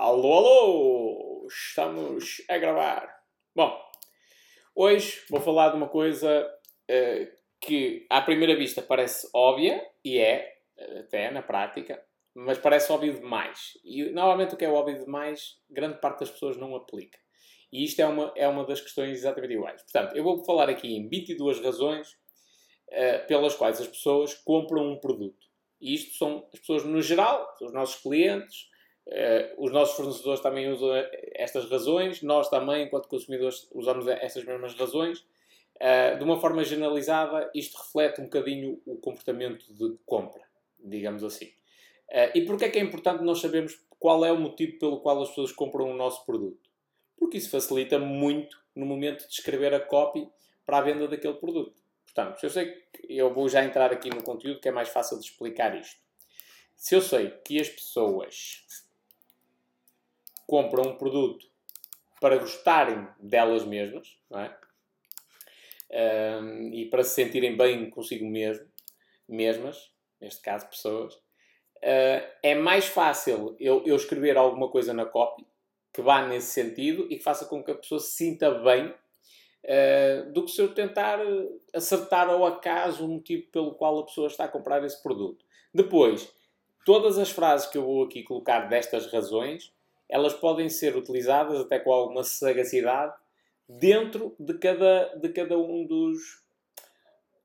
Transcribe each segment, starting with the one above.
Alô, alô! Estamos a gravar. Bom, hoje vou falar de uma coisa uh, que à primeira vista parece óbvia, e é, até na prática, mas parece óbvio demais. E normalmente o que é óbvio demais, grande parte das pessoas não aplica. E isto é uma, é uma das questões exatamente iguais. Portanto, eu vou falar aqui em 22 razões uh, pelas quais as pessoas compram um produto. E isto são as pessoas no geral, os nossos clientes, Uh, os nossos fornecedores também usam estas razões, nós também, enquanto consumidores, usamos estas mesmas razões. Uh, de uma forma generalizada, isto reflete um bocadinho o comportamento de compra, digamos assim. Uh, e porquê é que é importante nós sabermos qual é o motivo pelo qual as pessoas compram o nosso produto? Porque isso facilita muito no momento de escrever a copy para a venda daquele produto. Portanto, eu sei que eu vou já entrar aqui no conteúdo que é mais fácil de explicar isto. Se eu sei que as pessoas compram um produto para gostarem delas mesmas, não é? Um, e para se sentirem bem consigo mesmo, mesmas, neste caso pessoas, uh, é mais fácil eu, eu, escrever alguma coisa na copy que vá nesse sentido e que faça com que a pessoa se sinta bem uh, do que se eu tentar acertar ao acaso o motivo pelo qual a pessoa está a comprar esse produto. Depois, todas as frases que eu vou aqui colocar destas razões elas podem ser utilizadas até com alguma sagacidade dentro de cada, de cada um dos.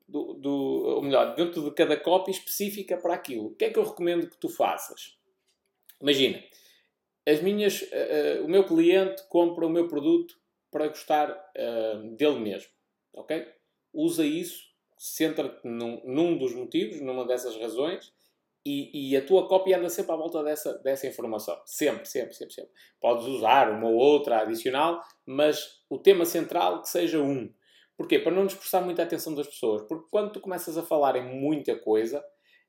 Do, do, ou melhor, dentro de cada cópia específica para aquilo. O que é que eu recomendo que tu faças? Imagina, as minhas, uh, o meu cliente compra o meu produto para gostar uh, dele mesmo. Ok? Usa isso, centra-te num, num dos motivos, numa dessas razões, e, e, a tua cópia anda sempre à volta dessa, dessa informação. Sempre, sempre, sempre, sempre. Podes usar uma ou outra adicional, mas o tema central que seja um. Porquê? Para não dispersar muita atenção das pessoas. Porque quando tu começas a falar em muita coisa,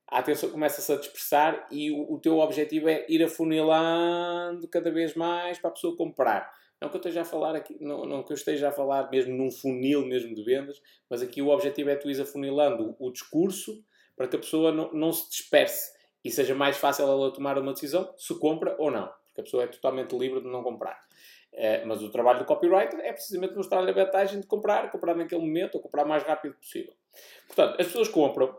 a atenção começa-se a dispersar e o, o, teu objetivo é ir afunilando cada vez mais para a pessoa comprar. Não que eu esteja a falar aqui, não, não que eu esteja a falar mesmo num funil mesmo de vendas, mas aqui o objetivo é tu ir afunilando o discurso para que a pessoa não, não se disperse e seja mais fácil ela tomar uma decisão se compra ou não, porque a pessoa é totalmente livre de não comprar. Uh, mas o trabalho do copywriter é precisamente mostrar-lhe a vantagem de comprar, comprar naquele momento ou comprar o mais rápido possível. Portanto, as pessoas compram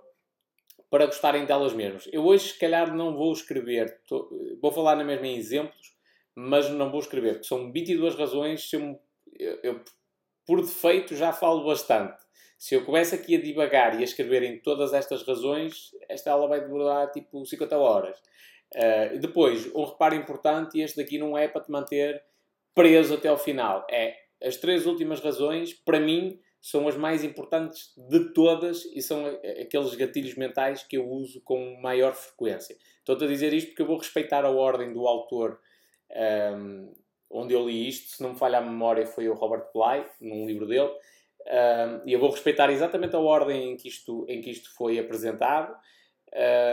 para gostarem delas mesmas. Eu hoje, se calhar, não vou escrever, tô, vou falar na mesma em exemplos, mas não vou escrever, porque são 22 razões. Eu, eu, por defeito, já falo bastante. Se eu começo aqui a divagar e a escrever em todas estas razões, esta aula vai demorar tipo 50 horas. Uh, depois, um reparo importante, este daqui não é para te manter preso até ao final. É as três últimas razões, para mim, são as mais importantes de todas e são aqueles gatilhos mentais que eu uso com maior frequência. Estou-te a dizer isto porque eu vou respeitar a ordem do autor um, ehm, onde eu li isto. Se não me falha a memória, foi o Robert Bly, num livro dele e eu vou respeitar exatamente a ordem em que isto, em que isto foi apresentado.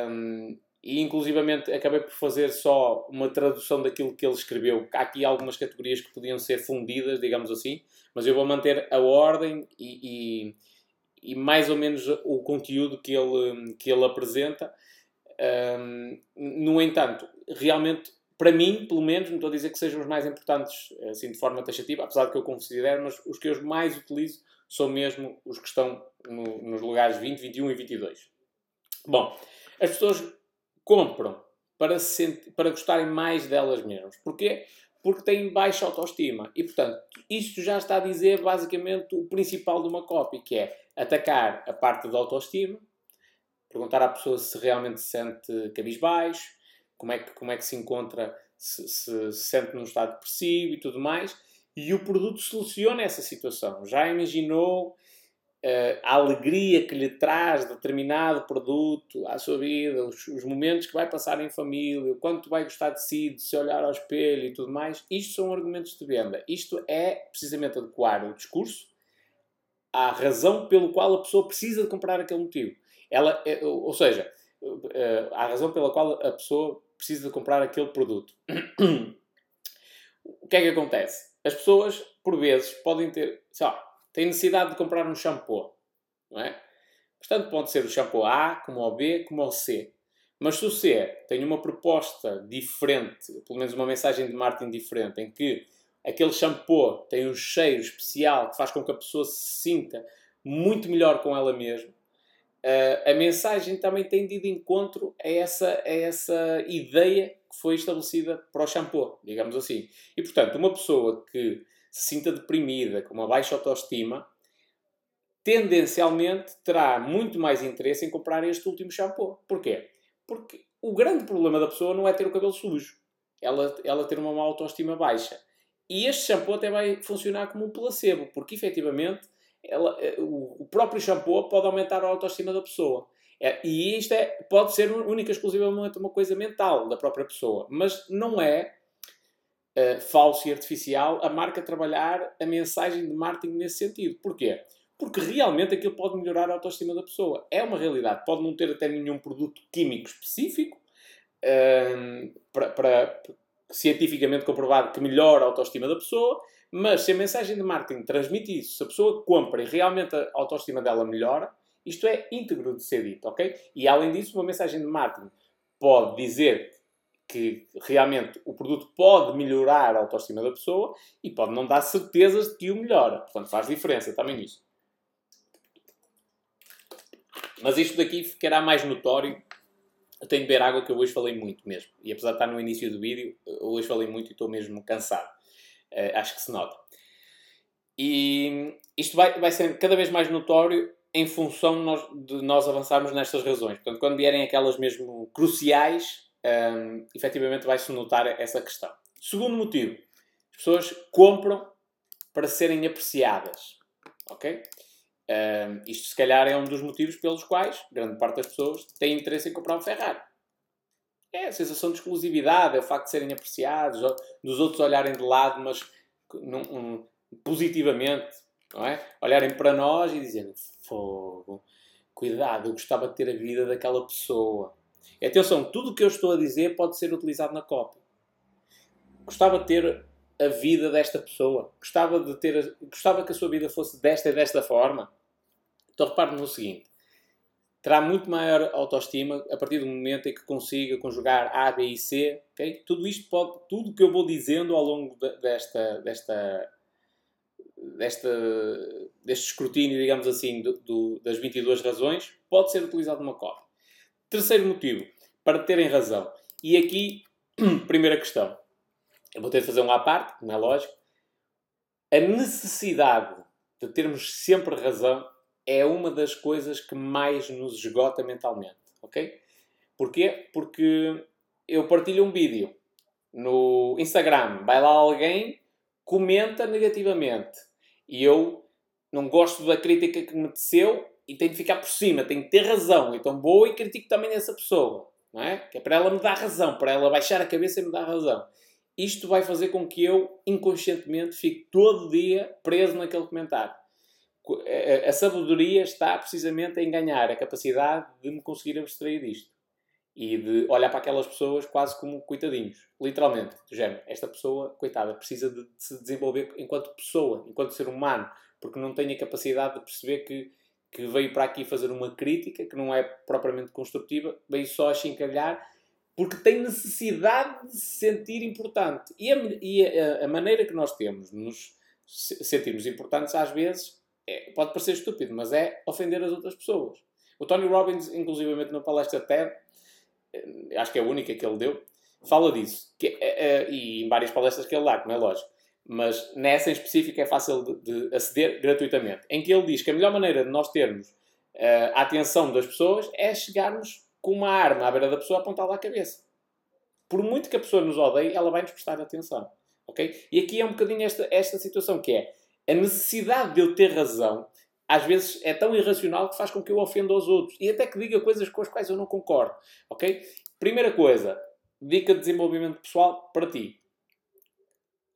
Um, e inclusivamente acabei por fazer só uma tradução daquilo que ele escreveu. Há aqui algumas categorias que podiam ser fundidas, digamos assim, mas eu vou manter a ordem e, e, e mais ou menos o conteúdo que ele, que ele apresenta. Um, no entanto, realmente para mim, pelo menos, não estou a dizer que sejam os mais importantes, assim, de forma taxativa, apesar de que eu considero, mas os que eu mais utilizo são mesmo os que estão no, nos lugares 20, 21 e 22. Bom, as pessoas compram para, se para gostarem mais delas mesmas. Porquê? Porque têm baixa autoestima. E, portanto, isto já está a dizer basicamente o principal de uma cópia, que é atacar a parte da autoestima, perguntar à pessoa se realmente se sente cabisbaixo, como é que, como é que se encontra, se, se, se sente num estado depressivo e tudo mais, e o produto soluciona essa situação. Já imaginou uh, a alegria que lhe traz determinado produto à sua vida, os, os, momentos que vai passar em família, o quanto vai gostar de si, de se olhar ao espelho e tudo mais? Isto são argumentos de venda. Isto é precisamente adequar o discurso à razão pelo qual a pessoa precisa de comprar aquele motivo. Ela, é, ou seja, uh, à razão pela qual a pessoa precisa de comprar aquele produto. o que é que acontece? As pessoas, por vezes, podem ter, sei lá, têm necessidade de comprar um shampoo, não é? Portanto, pode ser o shampoo A, como o B, como o C. Mas se você tem uma proposta diferente, pelo menos uma mensagem de marketing diferente, em que aquele shampoo tem um cheiro especial que faz com que a pessoa se sinta muito melhor com ela mesma, uh, a mensagem também tem de ir de encontro a essa, a essa ideia que foi estabelecida para o shampoo, digamos assim. E portanto, uma pessoa que se sinta deprimida, com uma baixa autoestima, tendencialmente terá muito mais interesse em comprar este último shampoo. Porquê? Porque o grande problema da pessoa não é ter o cabelo sujo, ela, ela ter uma má autoestima baixa. E este shampoo até vai funcionar como um placebo, porque efetivamente ela, eh, o, próprio shampoo pode aumentar a autoestima da pessoa. É, e isto é, pode ser única e exclusivamente uma coisa mental da própria pessoa, mas não é uh, falso e artificial a marca trabalhar a mensagem de marketing nesse sentido. Porquê? Porque realmente aquilo pode melhorar a autoestima da pessoa. É uma realidade. Pode não ter até nenhum produto químico específico um, para, para, cientificamente comprovado que melhora a autoestima da pessoa, mas se a mensagem de marketing transmite isso, se a pessoa compra e realmente a autoestima dela melhora, isto é íntegro de ser dito, ok? E além disso, uma mensagem de marketing pode dizer que realmente o produto pode melhorar a autoestima da pessoa e pode não dar certezas de que o melhora. Portanto, faz diferença também nisso. Mas isto daqui ficará mais notório. Eu tenho de beber água que eu hoje falei muito mesmo. E apesar de estar no início do vídeo, hoje falei muito e estou mesmo cansado. Uh, acho que se nota. E isto vai, vai ser cada vez mais notório em função de nós, de nós avançarmos nestas razões. Portanto, quando vierem aquelas mesmo cruciais, um, efetivamente vai-se notar essa questão. Segundo motivo, as pessoas compram para serem apreciadas. Ok? Um, isto, se calhar, é um dos motivos pelos quais grande parte das pessoas tem interesse em comprar um Ferrari. É a sensação de exclusividade, é o facto de serem apreciados, dos outros olharem de lado, mas num, um, positivamente, não é? Olharem para nós e dizerem: fogo, cuidado, eu gostava de ter a vida daquela pessoa. E atenção, tudo o que eu estou a dizer pode ser utilizado na cópia. Gostava de ter a vida desta pessoa. Gostava de ter, gostava que a sua vida fosse desta e desta forma. Então repare no seguinte: terá muito maior autoestima a partir do momento em que consiga conjugar A, B e C. Okay? Tudo isto pode, tudo que eu vou dizendo ao longo de, desta, desta, desta, deste escrutínio, digamos assim, do, do, das 22 razões, pode ser utilizado numa cópia. Terceiro motivo, para terem razão. E aqui, primeira questão. Eu vou ter de fazer um à parte, como é lógico. A necessidade de termos sempre razão é uma das coisas que mais nos esgota mentalmente, ok? Porquê? Porque eu partilho um vídeo no Instagram, vai lá alguém, comenta negativamente e eu não gosto da crítica que me teceu e tenho de ficar por cima, tenho de ter razão. Então vou e critico também essa pessoa, não é? Que é para ela me dar razão, para ela baixar a cabeça e me dar razão. Isto vai fazer com que eu, inconscientemente, fique todo dia preso naquele comentário. A sabedoria está precisamente em ganhar a capacidade de me conseguir abstrair disto. E de olhar para aquelas pessoas quase como coitadinhos. Literalmente. Do género, esta pessoa, coitada, precisa de se desenvolver enquanto pessoa, enquanto ser humano. Porque não tem a capacidade de perceber que que veio para aqui fazer uma crítica que não é propriamente construtiva, veio só a chincalhar porque tem necessidade de se sentir importante. E a, e a, a maneira que nós temos de nos sentirmos importantes, às vezes, é, pode parecer estúpido, mas é ofender as outras pessoas. O Tony Robbins, inclusivamente na palestra TED, acho que é a única que ele deu, fala disso. Que, é, é, e em várias palestras que ele dá, como é lógico mas nessa em específico é fácil de, de, aceder gratuitamente, em que ele diz que a melhor maneira de nós termos uh, a atenção das pessoas é chegarmos com uma arma à beira da pessoa apontada à cabeça. Por muito que a pessoa nos odeie, ela vai nos prestar atenção. ok? E aqui é um bocadinho esta, esta situação que é a necessidade de eu ter razão às vezes é tão irracional que faz com que eu ofenda os outros e até que diga coisas com as quais eu não concordo. Ok? Primeira coisa, dica de desenvolvimento pessoal para ti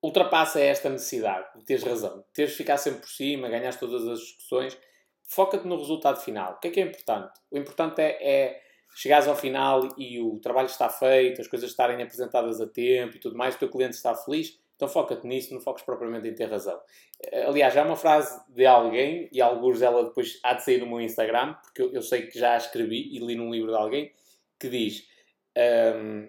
ultrapassa esta necessidade de teres razão, de teres de ficar sempre por cima, ganhar todas as discussões. Foca-te no resultado final. O que é que é importante? O importante é, é chegares ao final e o trabalho está feito, as coisas estarem apresentadas a tempo e tudo mais, o teu cliente está feliz. Então foca-te nisso, não foques propriamente em ter razão. Aliás, já é uma frase de alguém, e alguns dela depois há de sair no meu Instagram, porque eu, eu sei que já a escrevi e li num livro de alguém, que diz: Um,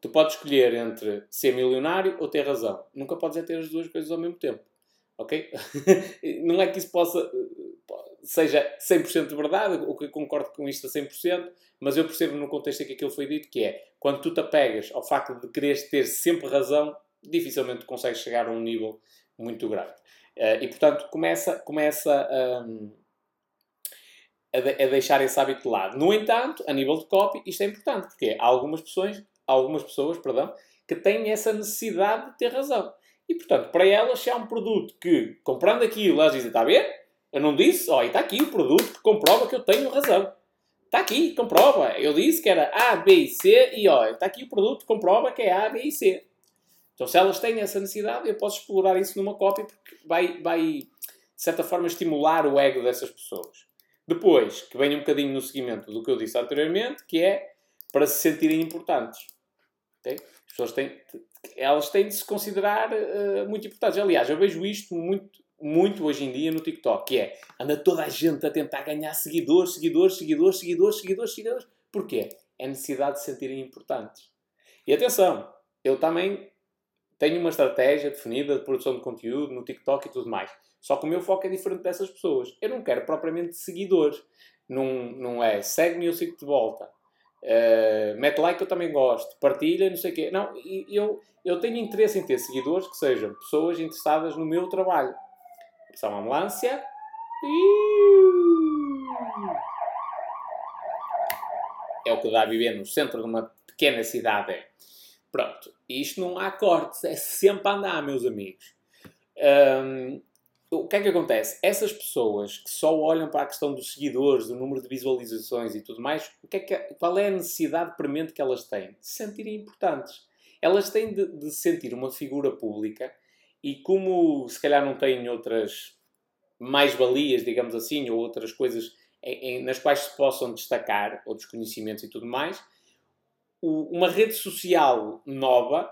tu podes escolher entre ser milionário ou ter razão. Nunca podes é ter as duas coisas ao mesmo tempo. Ok? não é que isso possa seja 100% verdade, ou que concordo com isto a 100%, mas eu percebo no contexto em que aquilo foi dito que é, quando tu te apegas ao facto de quereres ter sempre razão, dificilmente consegues chegar a um nível muito grande. Uh, e, portanto, começa, começa um, a, de, a, deixar esse hábito de lado. No entanto, a nível de copy, isto é importante, porque há algumas pessoas, algumas pessoas perdão, que têm essa necessidade de ter razão. E, portanto, para elas, se há um produto que, comprando aquilo, elas dizem, está a ver? Eu não disse, e está aqui o produto que comprova que eu tenho razão. Está aqui, comprova. Eu disse que era A, B e C e ó, está aqui o produto que comprova que é A, B e C. Então, se elas têm essa necessidade, eu posso explorar isso numa cópia porque vai, vai de certa forma, estimular o ego dessas pessoas. Depois, que venha um bocadinho no seguimento do que eu disse anteriormente, que é para se sentirem importantes. Okay? As pessoas têm, elas têm de se considerar uh, muito importantes. Aliás, eu vejo isto muito, muito hoje em dia no TikTok, que é anda toda a gente a tentar ganhar seguidores, seguidores, seguidores, seguidores, seguidores, seguidores. Porquê? É necessidade de se sentirem importantes. E atenção, eu também tenho uma estratégia definida de produção de conteúdo no TikTok e tudo mais. Só que o meu foco é diferente dessas pessoas. Eu não quero propriamente seguidores. Não, não é segue-me eu sigo de volta. Uh, mete like eu também gosto. Partilha, não sei o quê. Não, eu, eu tenho interesse em ter seguidores que sejam pessoas interessadas no meu trabalho. São ambulância. É o que dá a viver no centro de uma pequena cidade. Pronto. Isto não há cortes. É sempre a andar, meus amigos. Um, o que é que acontece? Essas pessoas que só olham para a questão dos seguidores, do número de visualizações e tudo mais, o que é que, qual é a necessidade premente que elas têm? De se sentirem importantes. Elas têm de, de sentir uma figura pública e como se calhar não têm outras mais-valias, digamos assim, ou outras coisas em, em, nas quais se possam destacar, outros conhecimentos e tudo mais, uma rede social nova,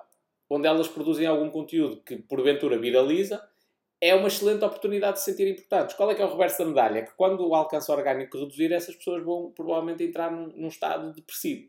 onde elas produzem algum conteúdo que porventura viraliza, é uma excelente oportunidade de se sentir importantes. Qual é que é o reverso da medalha? É que quando o alcance orgânico reduzir, essas pessoas vão provavelmente entrar num, num estado depressivo,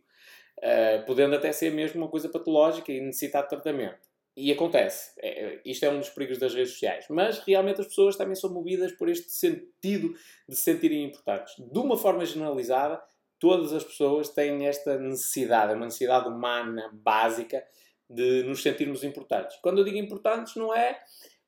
uh, podendo até ser mesmo uma coisa patológica e necessitar de tratamento. E acontece. É, é, isto é um dos perigos das redes sociais. Mas realmente as pessoas também são movidas por este sentido de se sentirem importantes. De uma forma generalizada, todas as pessoas têm esta necessidade, é uma necessidade humana básica de nos sentirmos importantes. Quando eu digo importantes, não é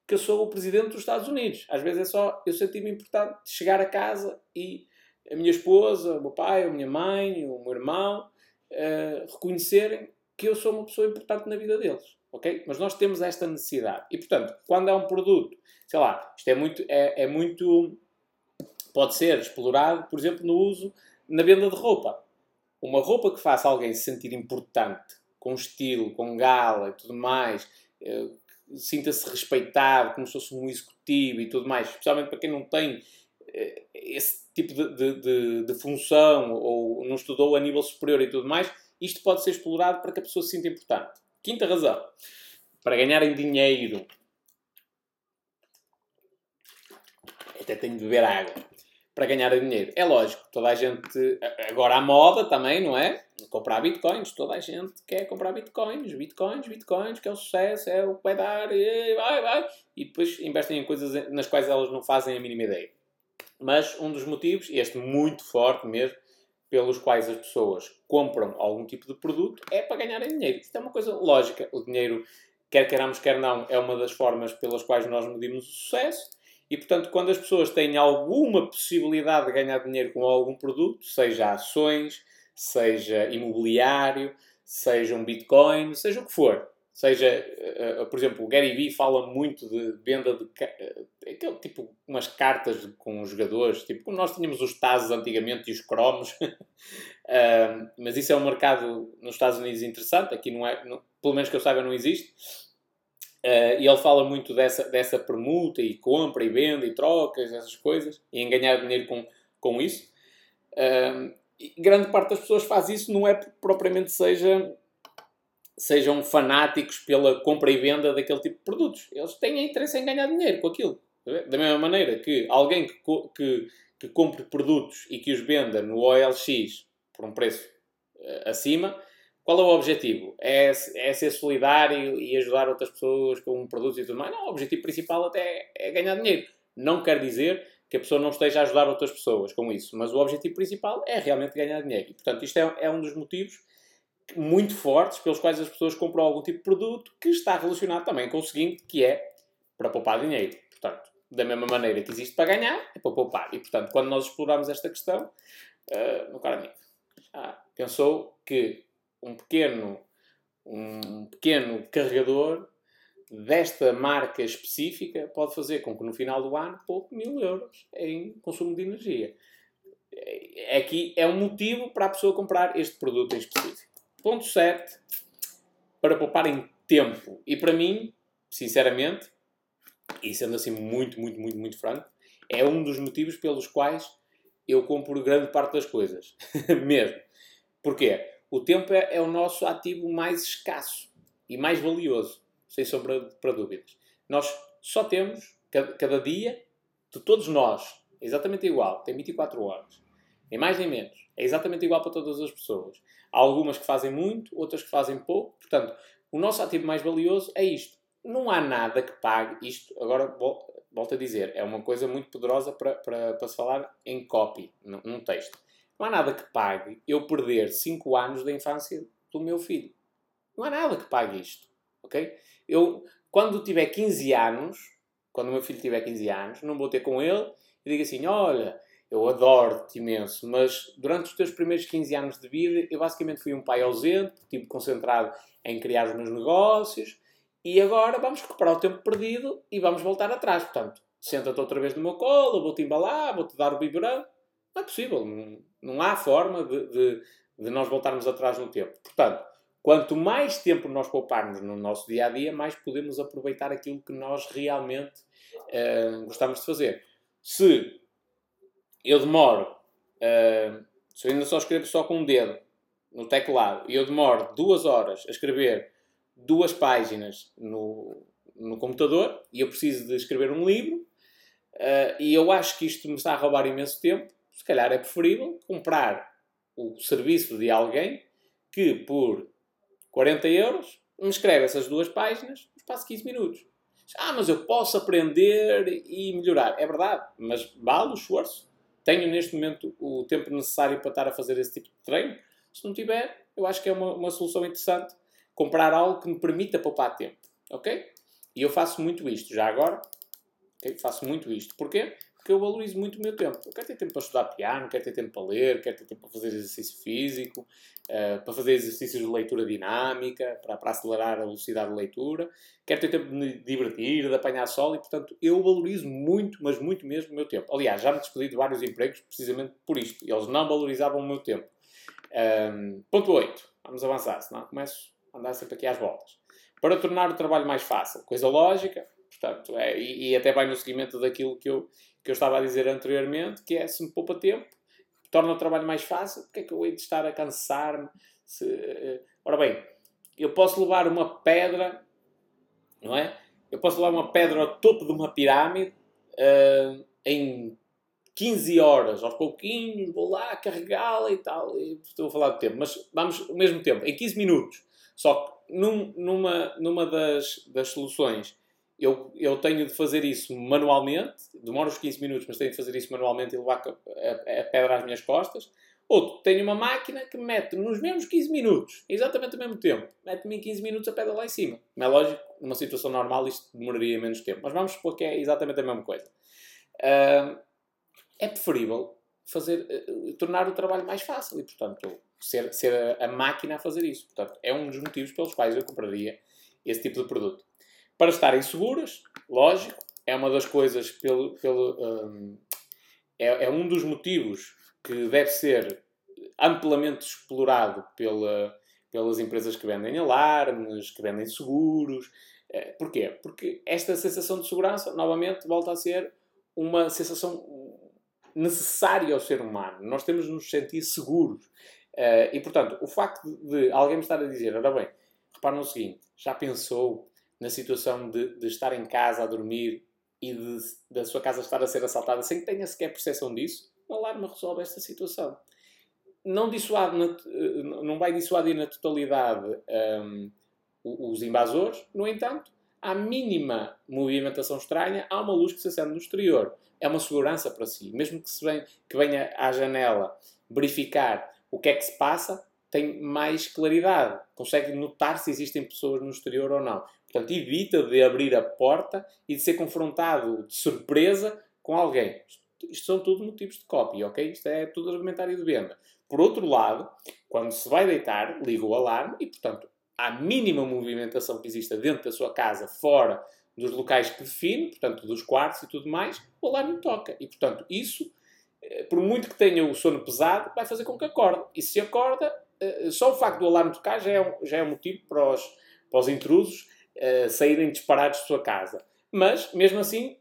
que eu sou o presidente dos Estados Unidos. Às vezes é só eu sentir-me importante de chegar a casa e a minha esposa, o meu pai, a minha mãe, o meu irmão uh, reconhecerem que eu sou uma pessoa importante na vida deles ok? Mas nós temos esta necessidade. E, portanto, quando há um produto, sei lá, isto é muito, é, é muito, pode ser explorado, por exemplo, no uso, na venda de roupa. Uma roupa que faça alguém se sentir importante, com estilo, com gala e tudo mais, eh, sinta-se respeitado, como se fosse um executivo e tudo mais, especialmente para quem não tem eh, esse tipo de, de, de, de, função ou não estudou a nível superior e tudo mais, isto pode ser explorado para que a pessoa se sinta importante. Quinta razão. Para ganharem dinheiro. Até tenho de beber água. Para ganhar dinheiro. É lógico, toda a gente. Agora a moda também, não é? Comprar bitcoins. Toda a gente quer comprar bitcoins. Bitcoins, bitcoins, que é o sucesso, é o que vai dar. E vai, vai. E depois investem em coisas nas quais elas não fazem a mínima ideia. Mas um dos motivos, este muito forte mesmo, pelos quais as pessoas compram algum tipo de produto é para ganharem dinheiro. Isto é uma coisa lógica. O dinheiro, quer queiramos, quer não, é uma das formas pelas quais nós medimos o sucesso. E, portanto, quando as pessoas têm alguma possibilidade de ganhar dinheiro com algum produto, seja ações, seja imobiliário, seja um Bitcoin, seja o que for, seja, uh, por exemplo, o Gary Vee fala muito de venda de uh, aquele tipo umas cartas com os jogadores, tipo como nós tínhamos os Tazos antigamente e os cromos, uh, mas isso é um mercado nos Estados Unidos interessante, aqui não é, não, pelo menos que eu saiba não existe. E ele fala muito dessa, dessa permuta e compra e venda e trocas, essas coisas, e em ganhar dinheiro com, com isso. e grande parte das pessoas faz isso, não é propriamente seja sejam fanáticos pela compra e venda daquele tipo de produtos. Eles têm interesse em ganhar dinheiro com aquilo. Da mesma maneira que alguém que, que, que compre produtos e que os venda no OLX por um preço uh, acima, qual é o objetivo? É, é ser solidário e ajudar outras pessoas com um produto e tudo mais? Não, o objetivo principal até é ganhar dinheiro. Não quer dizer que a pessoa não esteja a ajudar outras pessoas com isso, mas o objetivo principal é realmente ganhar dinheiro. E, portanto, isto é, é um dos motivos muito fortes pelos quais as pessoas compram algum tipo de produto que está relacionado também com o seguinte, que é para poupar dinheiro. Portanto, da mesma maneira que existe para ganhar, é para poupar. E, portanto, quando nós exploramos esta questão, uh, meu caro amigo, ah, pensou que um pequeno, um pequeno carregador desta marca específica pode fazer com que no final do ano poupe mil euros em consumo de energia. Aqui é um motivo para a pessoa comprar este produto em específico. Ponto 7, para poupar em tempo. E para mim, sinceramente, e sendo assim muito, muito, muito, muito franco, é um dos motivos pelos quais eu compro grande parte das coisas. Mesmo. Porquê? O tempo é, é, o nosso ativo mais escasso e mais valioso, sem sombra para dúvidas. Nós só temos, cada, cada dia, de todos nós, é exatamente igual, tem 24 horas. Nem mais nem menos. É exatamente igual para todas as pessoas. Há algumas que fazem muito, outras que fazem pouco. Portanto, o nosso ativo mais valioso é isto. Não há nada que pague isto. Agora, volto a dizer, é uma coisa muito poderosa para, para, para se falar em copy, num texto. Não há nada que pague eu perder 5 anos da infância do meu filho. Não há nada que pague isto. Ok? Eu, quando tiver 15 anos, quando o meu filho tiver 15 anos, não vou ter com ele e digo assim: olha, eu adoro-te imenso, mas durante os teus primeiros 15 anos de vida, eu basicamente fui um pai ausente, tipo concentrado em criar os meus negócios, e agora vamos recuperar o tempo perdido e vamos voltar atrás. Portanto, senta-te outra vez no meu colo, vou-te embalar, vou-te dar o biberão. Não é possível. Não há forma de, de, de, nós voltarmos atrás no tempo. Portanto, quanto mais tempo nós pouparmos no nosso dia a dia, mais podemos aproveitar aquilo que nós realmente uh, gostamos de fazer. Se eu demoro, uh, se eu ainda só escrevo só com um dedo no teclado e eu demoro duas horas a escrever duas páginas no, no computador e eu preciso de escrever um livro uh, e eu acho que isto me está a roubar imenso tempo, se calhar é preferível comprar o serviço de alguém que por 40 euros me escreve essas duas páginas no espaço de 15 minutos. Ah, mas eu posso aprender e melhorar. É verdade, mas vale o esforço. Tenho neste momento o tempo necessário para estar a fazer esse tipo de treino. Se não tiver, eu acho que é uma, uma solução interessante comprar algo que me permita poupar tempo. Ok? E eu faço muito isto, já agora. Okay? Faço muito isto. Porquê? Porque eu valorizo muito o meu tempo. Eu quero ter tempo para estudar piano, quero ter tempo para ler, quero ter tempo para fazer exercício físico, uh, para fazer exercícios de leitura dinâmica, para, para, acelerar a velocidade de leitura, quero ter tempo de me divertir, de apanhar sol e, portanto, eu valorizo muito, mas muito mesmo o meu tempo. Aliás, já me despedi de vários empregos precisamente por isto. Eles não valorizavam o meu tempo. Um, ponto 8. Vamos avançar, senão começo andar sempre aqui às voltas. Para tornar o trabalho mais fácil, coisa lógica, portanto, é, e, e, até vai no seguimento daquilo que eu, que eu estava a dizer anteriormente, que é se me poupa tempo, torna o trabalho mais fácil, porque é que eu hei de estar a cansar-me? Se, uh, ora bem, eu posso levar uma pedra, não é? Eu posso levar uma pedra ao topo de uma pirâmide uh, em 15 horas, aos pouquinhos, vou lá carregá-la e tal. E estou a falar de tempo, mas vamos ao mesmo tempo, em 15 minutos. Só que num, numa, numa das, das soluções eu, eu tenho de fazer isso manualmente, demora uns 15 minutos, mas tenho de fazer isso manualmente e levar a, a, a pedra às minhas costas. Outro, tenho uma máquina que me mete nos mesmos 15 minutos, exatamente ao mesmo tempo, mete-me em 15 minutos a pedra lá em cima. Não é lógico, numa situação normal isto demoraria menos tempo, mas vamos supor que é exatamente a mesma coisa. Uh, é preferível fazer, uh, tornar o trabalho mais fácil e, portanto, ser, ser a, a, máquina a fazer isso. Portanto, é um dos motivos pelos quais eu compraria esse tipo de produto. Para estarem seguras, lógico, é uma das coisas pelo, pelo um, é, é, um dos motivos que deve ser amplamente explorado pela, pelas empresas que vendem alarmes, que vendem seguros. É, porquê? Porque esta sensação de segurança, novamente, volta a ser uma sensação necessária ao ser humano. Nós temos de nos sentir seguros. Uh, e, portanto, o facto de, alguém me estar a dizer, ora bem, repara no seguinte, já pensou na situação de, de estar em casa a dormir e de, da sua casa estar a ser assaltada sem que tenha sequer percepção disso? O alarme resolve esta situação. não, dissuade na, não vai dissuadir na totalidade um, os invasores, no entanto, à mínima movimentação estranha, há uma luz que se acende no exterior. É uma segurança para si. Mesmo que, se vem, que venha à janela verificar o que é que se passa, tem mais claridade. Consegue notar se existem pessoas no exterior ou não. Portanto, evita de abrir a porta e de ser confrontado de surpresa com alguém. Isto são tudo motivos de cópia, ok? Isto é tudo argumentário de venda. Por outro lado, quando se vai deitar, liga o alarme e, portanto, à mínima movimentação que exista dentro da sua casa, fora dos locais que define, portanto, dos quartos e tudo mais, o alarme toca. E, portanto, isso, eh, por muito que tenha o sono pesado, vai fazer com que acorde. E se acorda, eh, só o facto do alarme tocar já é um, já é um motivo para os, para os intrusos uh, saírem disparados de sua casa. Mas, mesmo assim,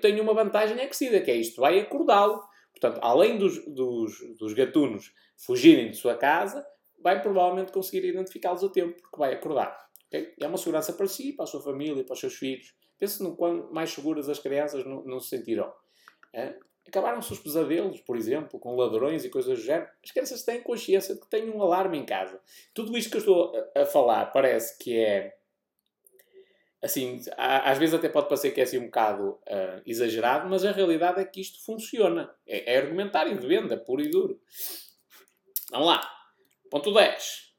tem uma vantagem acrescida, que é isto, vai acordá-lo. Portanto, além dos, dos, dos gatunos fugirem de sua casa, vai provavelmente conseguir identificá-los a tempo, porque vai acordar. Okay? É uma segurança para si, para a sua família, para os seus filhos. Pense no quão mais seguras as crianças não, não se sentirão. É? Acabaram-se os pesadelos, por exemplo, com ladrões e coisas do género. As crianças têm consciência de que têm um alarme em casa. Tudo isto que eu estou a, a falar parece que é. Assim, às vezes até pode parecer que é assim um bocado uh, exagerado, mas a realidade é que isto funciona. É, é argumentário de venda, puro e duro. Vamos lá. Ponto 10.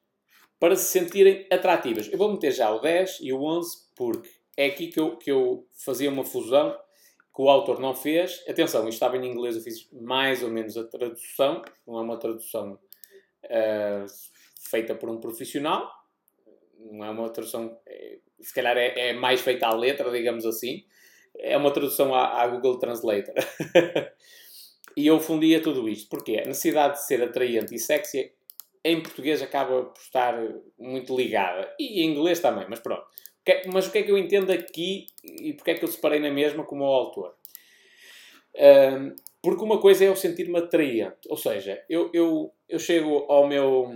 Para se sentirem atrativas. Eu vou meter já o 10 e o 11 porque é aqui que eu, que eu fazia uma fusão que o autor não fez. Atenção, isto estava em inglês, eu fiz mais ou menos a tradução. Não é uma tradução uh, feita por um profissional. Não é uma tradução, é, se calhar é, é, mais feita à letra, digamos assim. É uma tradução à, à Google Translator. e eu fundia tudo isto. Porquê? A necessidade de ser atraente e sexy em português acaba por estar muito ligada. E em inglês também, mas pronto. Mas o que é que eu entendo aqui e porque é que eu separei na mesma como o autor? Um, porque uma coisa é eu sentir-me atraente. Ou seja, eu, eu, eu chego ao meu,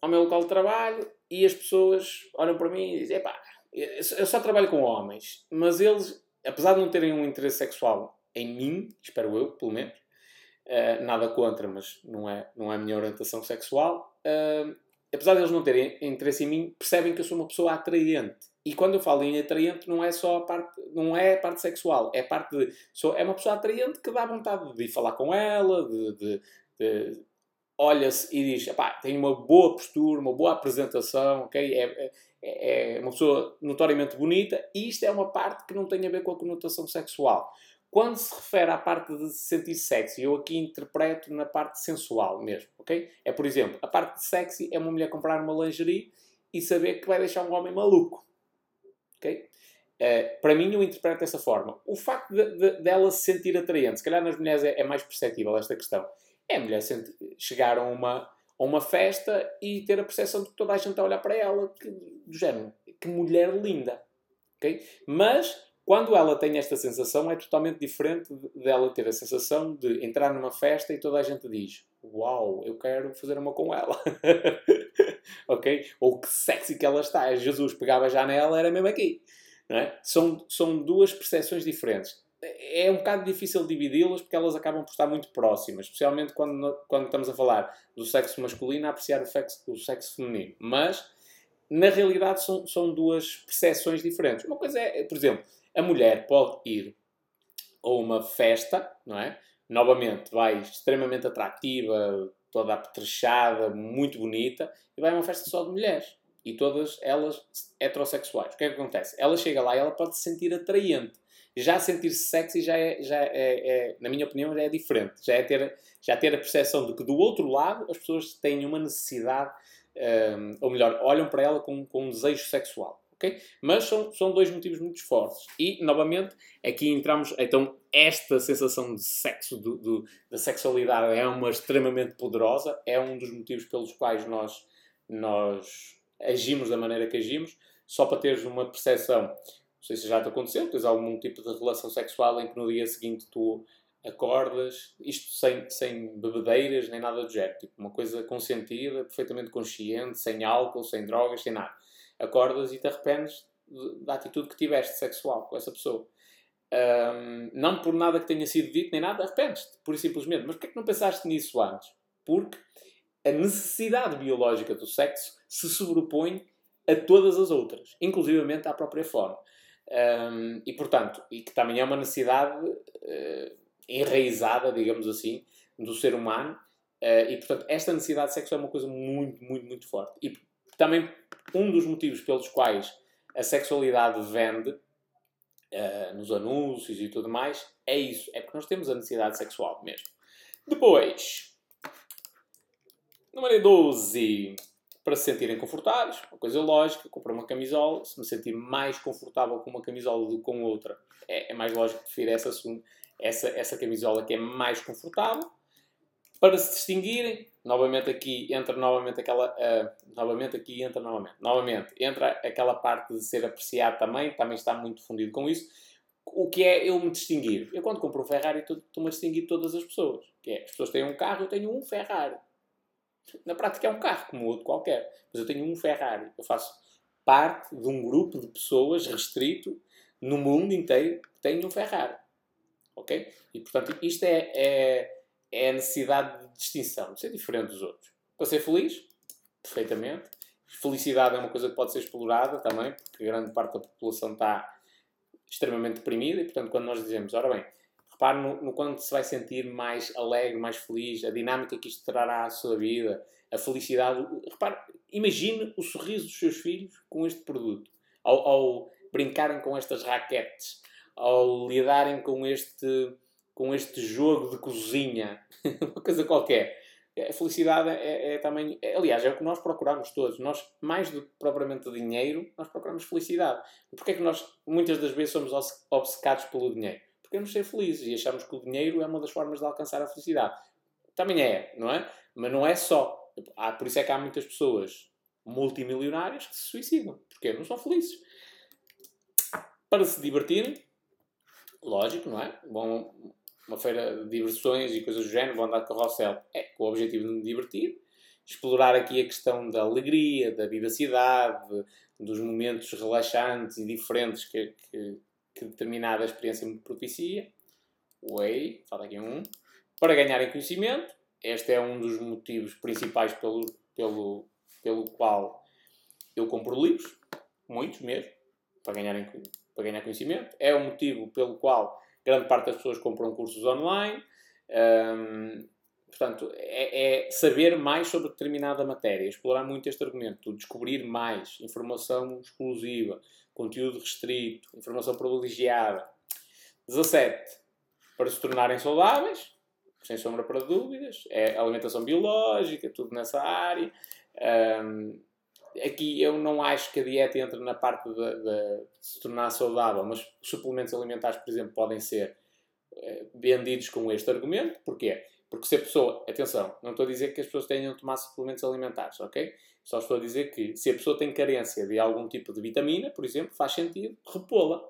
ao meu local de trabalho e as pessoas olham para mim e dizem: epá, eu só trabalho com homens. Mas eles, apesar de não terem um interesse sexual em mim, espero eu, pelo menos, uh, nada contra, mas não é, não é a minha orientação sexual, uh, apesar de eles não terem interesse em mim, percebem que eu sou uma pessoa atraente. E quando eu falo em atraente, não é só a parte, não é a parte sexual, é parte de. Sou, é uma pessoa atraente que dá vontade de ir falar com ela, de. de, de olha-se e diz: tem uma boa postura, uma boa apresentação, ok? É, é, é uma pessoa notoriamente bonita, e isto é uma parte que não tem a ver com a conotação sexual. Quando se refere à parte de se sentir sexy, eu aqui interpreto na parte sensual mesmo, ok? É, por exemplo, a parte de sexy é uma mulher comprar uma lingerie e saber que vai deixar um homem maluco, ok? Uh, para mim, eu interpreto dessa forma. O facto de, de, dela se sentir atraente, se calhar nas mulheres é, é mais perceptível esta questão. É a mulher chegar a uma, a uma festa e ter a percepção de que toda a gente está a olhar para ela, que, do género, que mulher linda, ok? Mas quando ela tem esta sensação, é totalmente diferente dela ter a sensação de entrar numa festa e toda a gente diz: Uau, eu quero fazer uma com ela. ok? Ou que sexy que ela está. Jesus pegava já nela, era mesmo aqui. É? São, são duas percepções diferentes. É um bocado difícil dividi-las porque elas acabam por estar muito próximas, especialmente quando, quando estamos a falar do sexo masculino a apreciar o sexo, o sexo feminino. Mas, na realidade, são, são duas percepções diferentes. Uma coisa é, por exemplo, a mulher pode ir a uma festa, não é? Novamente, vai extremamente atrativa, toda apetrechada, muito bonita, e vai a uma festa só de mulheres. E todas elas heterossexuais. O que é que acontece? Ela chega lá e ela pode se sentir atraente. Já sentir-se sexy já é, já é, é, na minha opinião, já é diferente. Já é ter, já ter a percepção de que do outro lado as pessoas têm uma necessidade, um, ou melhor, olham para ela com, com um desejo sexual. Okay? Mas são, são dois motivos muito fortes. E, novamente, aqui entramos. Então, esta sensação de sexo, do, do, da sexualidade, é uma extremamente poderosa. É um dos motivos pelos quais nós, nós agimos da maneira que agimos. Só para teres uma percepção, não sei se já te aconteceu, tens algum tipo de relação sexual em que no dia seguinte tu acordas, isto sem, sem bebedeiras nem nada do género, tipo uma coisa consentida, perfeitamente consciente, sem álcool, sem drogas, sem nada acordas e te arrependes da atitude que tiveste sexual com essa pessoa. Um, não por nada que tenha sido dito nem nada, arrependes-te, pura e simplesmente. Mas porquê é que não pensaste nisso antes? Porque a necessidade biológica do sexo se sobrepõe a todas as outras, inclusivamente à própria fome. Um, e, portanto, e que também é uma necessidade uh, enraizada, digamos assim, do ser humano. Uh, e, portanto, esta necessidade sexual é uma coisa muito, muito, muito forte. E também um dos motivos pelos quais a sexualidade vende uh, nos anúncios e tudo mais é isso. É porque nós temos a necessidade sexual mesmo. Depois, número 12 para se sentirem confortáveis, uma coisa lógica, comprar uma camisola, se me sentir mais confortável com uma camisola do que com outra, é, é mais lógico preferir essa, essa, essa camisola que é mais confortável. Para se distinguirem, novamente aqui entra novamente aquela, uh, novamente aqui entra novamente, novamente entra aquela parte de ser apreciado também, também está muito fundido com isso. O que é eu me distinguir? Eu quando compro um Ferrari estou-me a distinguir todas as pessoas. Que é, as pessoas têm um carro, eu tenho um Ferrari. Na prática é um carro, como outro qualquer. Mas eu tenho um Ferrari. Eu faço parte de um grupo de pessoas restrito no mundo inteiro que tem um Ferrari. Ok? E portanto, isto é, é, é a necessidade de distinção, de ser diferente dos outros. Para ser feliz, perfeitamente. Felicidade é uma coisa que pode ser explorada também, porque grande parte da população está extremamente deprimida e, portanto, quando nós dizemos, ora bem, Repare no, no quando se vai sentir mais alegre, mais feliz, a dinâmica que isto trará à sua vida, a felicidade. Repare, imagine o sorriso dos seus filhos com este produto. Ao, ao brincarem com estas raquetes, ao lidarem com este, com este jogo de cozinha, uma coisa qualquer. A felicidade é, é também. É, aliás, é o que nós procuramos todos. Nós, mais do que propriamente dinheiro, nós procuramos felicidade. Porquê é que nós, muitas das vezes, somos obcecados pelo dinheiro? Queremos ser felizes e achamos que o dinheiro é uma das formas de alcançar a felicidade. Também é, não é? Mas não é só. Há, por isso é que há muitas pessoas multimilionárias que se suicidam, porque não são felizes. Para se divertirem, lógico, não é? Uma feira de diversões e coisas do género, vão andar de carrossel, é com o objetivo de me divertir, explorar aqui a questão da alegria, da vivacidade, dos momentos relaxantes e diferentes que, que, que determinada experiência me propicia. Way, falta aqui um. Para ganharem conhecimento, este é um dos motivos principais pelo, pelo, pelo qual eu compro livros, muitos mesmo, para, ganharem, para ganhar conhecimento. É o motivo pelo qual grande parte das pessoas compram cursos online. Um, portanto, é, é, saber mais sobre determinada matéria, explorar muito este argumento, descobrir mais informação exclusiva, conteúdo restrito, informação privilegiada. 17. Para se tornarem saudáveis, sem sombra para dúvidas, é alimentação biológica, tudo nessa área. Um, aqui eu não acho que a dieta entre na parte de, de, se tornar saudável, mas suplementos alimentares, por exemplo, podem ser uh, vendidos com este argumento. Porquê? Porque se a pessoa, atenção, não estou a dizer que as pessoas tenham de tomar suplementos alimentares, ok? Só estou a dizer que se a pessoa tem carência de algum tipo de vitamina, por exemplo, faz sentido repô-la.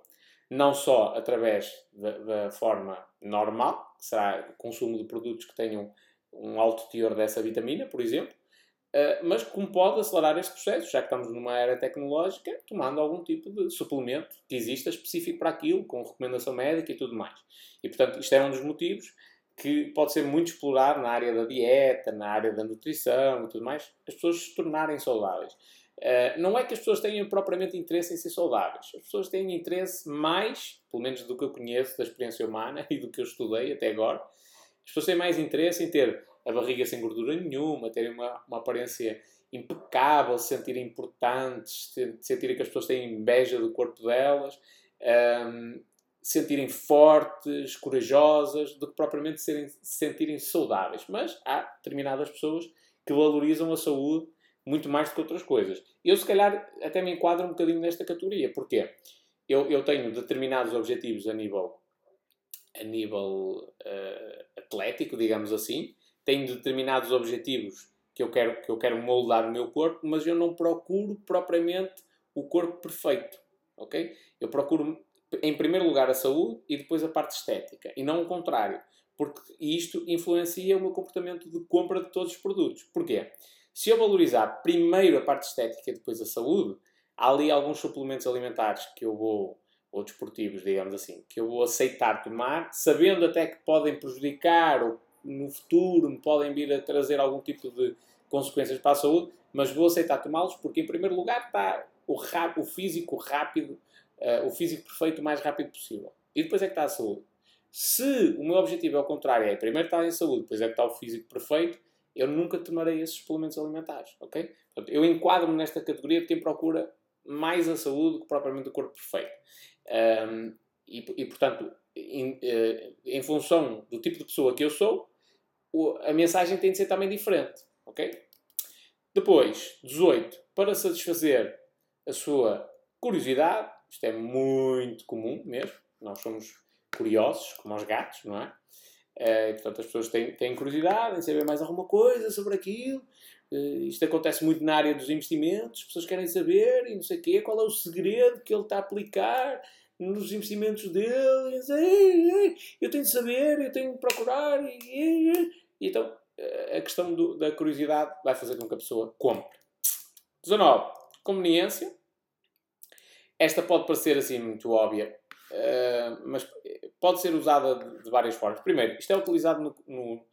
Não só através da, forma normal, que será o consumo de produtos que tenham um alto teor dessa vitamina, por exemplo, uh, mas como pode acelerar este processo, já que estamos numa era tecnológica, tomando algum tipo de suplemento que exista específico para aquilo, com recomendação médica e tudo mais. E, portanto, isto é um dos motivos que pode ser muito explorado na área da dieta, na área da nutrição e tudo mais, as pessoas se tornarem saudáveis. Uh, não é que as pessoas tenham propriamente interesse em ser saudáveis. As pessoas têm interesse mais, pelo menos do que eu conheço da experiência humana e do que eu estudei até agora, as pessoas têm mais interesse em ter a barriga sem gordura nenhuma, terem uma, uma aparência impecável, se sentirem importantes, sentirem que as pessoas têm inveja do corpo delas. Um, ehm, sentirem fortes, corajosas, do que propriamente serem, se sentirem saudáveis. Mas há determinadas pessoas que valorizam a saúde muito mais do que outras coisas. Eu, se calhar, até me enquadro um bocadinho nesta categoria. Porquê? Eu, eu tenho determinados objetivos a nível, a nível uh, atlético, digamos assim. Tenho determinados objetivos que eu, quero, que eu quero moldar o meu corpo, mas eu não procuro propriamente o corpo perfeito. Ok? Eu procuro em primeiro lugar a saúde e depois a parte estética, e não o contrário, porque isto influencia o meu comportamento de compra de todos os produtos. Porquê? Se eu valorizar primeiro a parte estética e depois a saúde, há ali alguns suplementos alimentares que eu vou, ou desportivos, digamos assim, que eu vou aceitar tomar, sabendo até que podem prejudicar ou no futuro me podem vir a trazer algum tipo de consequências para a saúde, mas vou aceitar tomá-los porque, em primeiro lugar, está o, o físico rápido, uh, o físico perfeito o mais rápido possível. E depois é que está a saúde. Se o meu objetivo é o contrário, é primeiro estar em saúde, depois é que está o físico perfeito, eu nunca tomarei esses suplementos alimentares, ok? Portanto, eu enquadro-me nesta categoria de quem procura mais a saúde do que propriamente o corpo perfeito. Um, e, e, portanto, em, eh, em, função do tipo de pessoa que eu sou, a mensagem tem de ser também diferente, ok? Depois, 18. Para satisfazer a sua curiosidade, isto é muito comum mesmo, nós somos curiosos, como os gatos, não é? Uh, portanto, as pessoas têm, têm curiosidade em saber mais alguma coisa sobre aquilo. Uh, isto acontece muito na área dos investimentos, as pessoas querem saber e não sei o quê, qual é o segredo que ele está a aplicar nos investimentos dele. E, eu tenho de saber, eu tenho de procurar. E, então, a questão do, da curiosidade vai fazer com que a pessoa compre. 19. Conveniência. Esta pode parecer assim muito óbvia, uh, mas pode ser usada de, de, várias formas. Primeiro, isto é utilizado no, no,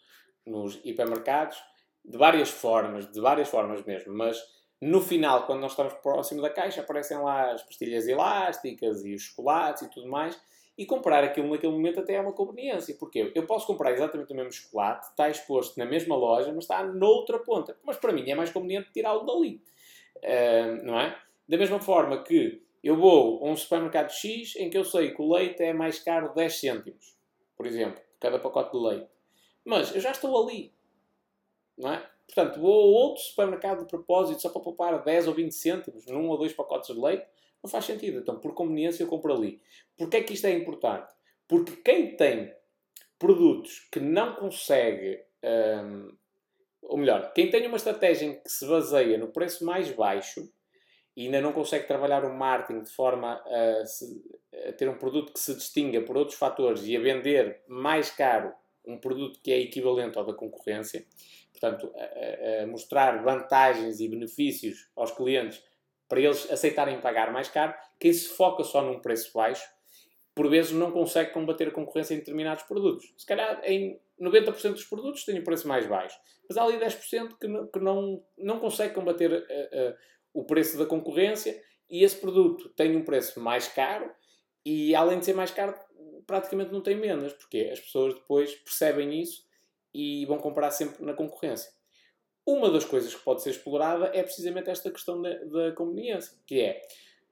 nos hipermercados de várias formas, de várias formas mesmo, mas no final, quando nós estamos próximo da caixa, aparecem lá as pastilhas elásticas e os chocolates e tudo mais, e comprar aquilo naquele momento até é uma conveniência. Porque eu posso comprar exatamente o mesmo chocolate, está exposto na mesma loja, mas está noutra ponta. Mas para mim é mais conveniente tirá-lo dali. Uh, não é? Da mesma forma que eu vou a um supermercado X em que eu sei que o leite é mais caro 10 cêntimos, por exemplo, cada pacote de leite. Mas eu já estou ali, não é? Portanto, vou a outro supermercado de propósito só para poupar 10 ou 20 cêntimos num ou dois pacotes de leite, não faz sentido. Então, por conveniência, eu compro ali. Porquê é que isto é importante? Porque quem tem produtos que não consegue, hum, ou melhor, quem tem uma estratégia em que se baseia no preço mais baixo, e ainda não consegue trabalhar o marketing de forma a, se, a, ter um produto que se distinga por outros fatores e a vender mais caro um produto que é equivalente ao da concorrência, portanto, a, a mostrar vantagens e benefícios aos clientes para eles aceitarem pagar mais caro, quem se foca só num preço baixo, por vezes não consegue combater a concorrência em determinados produtos. Se calhar em 90% dos produtos tem o um preço mais baixo, mas há ali 10% que não, que não, não consegue combater uh, uh, o preço da concorrência e esse produto tem um preço mais caro e além de ser mais caro praticamente não tem menos, porque as pessoas depois percebem isso e vão comprar sempre na concorrência. Uma das coisas que pode ser explorada é precisamente esta questão da, da conveniência, que é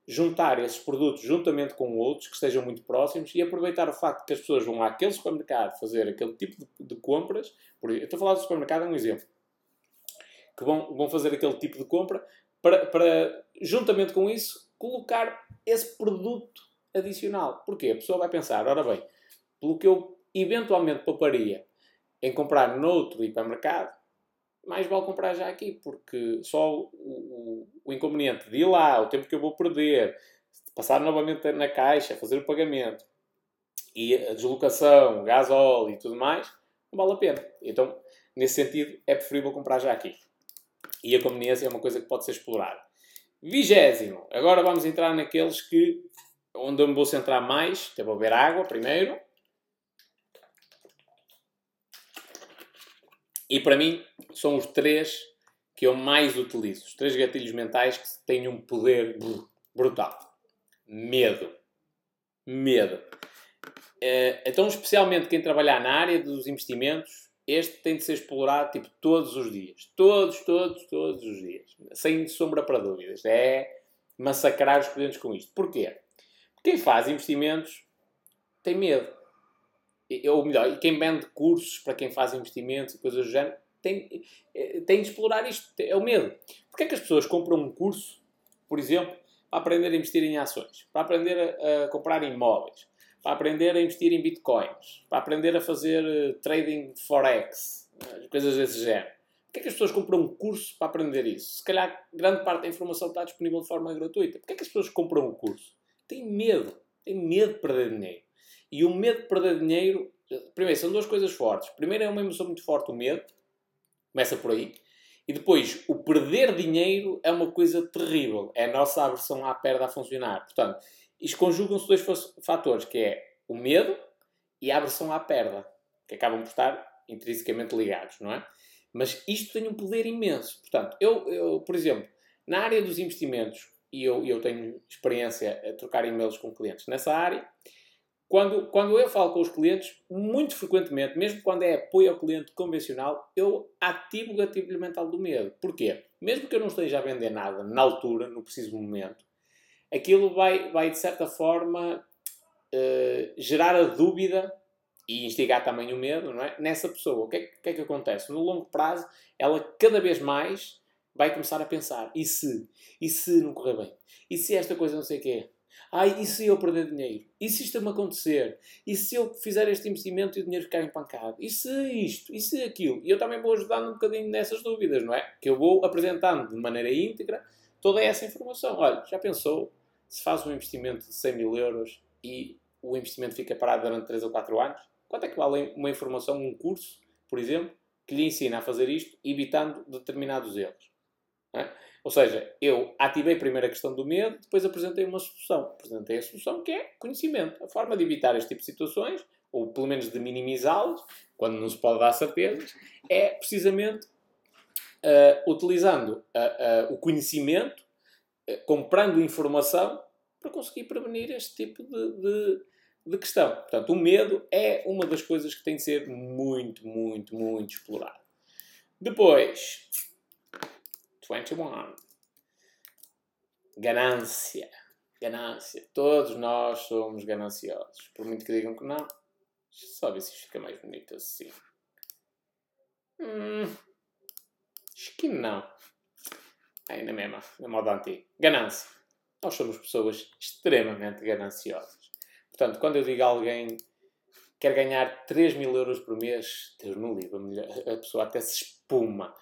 juntar esses produtos juntamente com outros que estejam muito próximos e aproveitar o facto que as pessoas vão àquele supermercado fazer aquele tipo de, de compras. Por, eu estou a falar do supermercado, é um exemplo. Que vão, vão fazer aquele tipo de compra para, para, juntamente com isso, colocar esse produto adicional. Porquê? A pessoa vai pensar, ora bem, pelo que eu eventualmente pouparia em comprar noutro hipermercado, mais vale comprar já aqui, porque só o, o, o, inconveniente de ir lá, o tempo que eu vou perder, passar novamente na caixa, fazer o pagamento e a deslocação, gás óleo e tudo mais, não vale a pena. Então, nesse sentido, é preferível comprar já aqui. E a conveniência é uma coisa que pode ser explorada. Vigésimo. Agora vamos entrar naqueles que onde eu me vou centrar mais. Até vou beber água primeiro. E para mim são os três que eu mais utilizo. Os três gatilhos mentais que têm um poder brutal. Medo. Medo. Eh, então, especialmente quem trabalhar na área dos investimentos, este tem de ser explorado tipo todos os dias. Todos, todos, todos os dias. Sem sombra para dúvidas. É massacrar os clientes com isto. Porquê? Porque quem faz investimentos tem medo. Ou melhor, quem vende cursos para quem faz investimentos e coisas do género tem, eh, tem de explorar isto. É o medo. Porquê é que as pessoas compram um curso, por exemplo, para aprender a investir em ações, para aprender a, a comprar imóveis, para aprender a investir em bitcoins, para aprender a fazer uh, trading forex, uh, coisas desse género. Porquê é que as pessoas compram um curso para aprender isso? Se calhar grande parte da informação está disponível de forma gratuita. Porquê é que as pessoas compram um curso? Têm medo. Têm medo de perder dinheiro. E o medo de perder dinheiro, primeiro, são duas coisas fortes. Primeiro é uma emoção muito forte, o medo. Começa por aí. E depois, o perder dinheiro é uma coisa terrível. É a nossa aversão à perda a funcionar. Portanto, isto conjugam-se dois fatores, que é o medo e a aversão à perda, que acabam por estar intrinsecamente ligados, não é? Mas isto tem um poder imenso. Portanto, eu, eu por exemplo, na área dos investimentos, e eu, eu tenho experiência a trocar e-mails com clientes nessa área, quando, quando eu falo com os clientes, muito frequentemente, mesmo quando é apoio ao cliente convencional, eu ativo o gatilho mental do medo. Porquê? Mesmo que eu não esteja a vender nada na altura, no preciso momento, aquilo vai, vai de certa forma, uh, gerar a dúvida e instigar também o medo não é? nessa pessoa. O que, é, que é que acontece? No longo prazo, ela cada vez mais vai começar a pensar: e se? E se não correr bem? E se esta coisa não sei o quê? Ai, e se eu perder dinheiro? E se isto me acontecer? E se eu fizer este investimento e o dinheiro ficar empancado? E se isto? E se aquilo? E eu também vou ajudando um bocadinho nessas dúvidas, não é? Que eu vou apresentando de maneira íntegra toda essa informação. Olha, já pensou se faz um investimento de 100 mil euros e o investimento fica parado durante 3 ou 4 anos? Quanto é que vale uma informação, um curso, por exemplo, que lhe ensina a fazer isto, evitando determinados erros? É? Ou seja, eu ativei primeiro a questão do medo, depois apresentei uma solução. Apresentei a solução que é conhecimento. A forma de evitar este tipo de situações, ou pelo menos de minimizá-las, quando não se pode dar certezas, é precisamente uh, utilizando uh, uh, o conhecimento, comprando informação, para conseguir prevenir este tipo de, de, de questão. Portanto, o medo é uma das coisas que tem de ser muito, muito, muito explorado. Depois, 21. Ganância. Ganância. Todos nós somos gananciosos. Por muito que digam que não. Só ver se fica mais bonito assim. Hum, acho que não. É mesmo, na moda antiga. Ganância. Nós somos pessoas extremamente gananciosas. Portanto, quando eu digo a alguém quer ganhar 3 mil euros por mês, Deus me livre, a pessoa até se espuma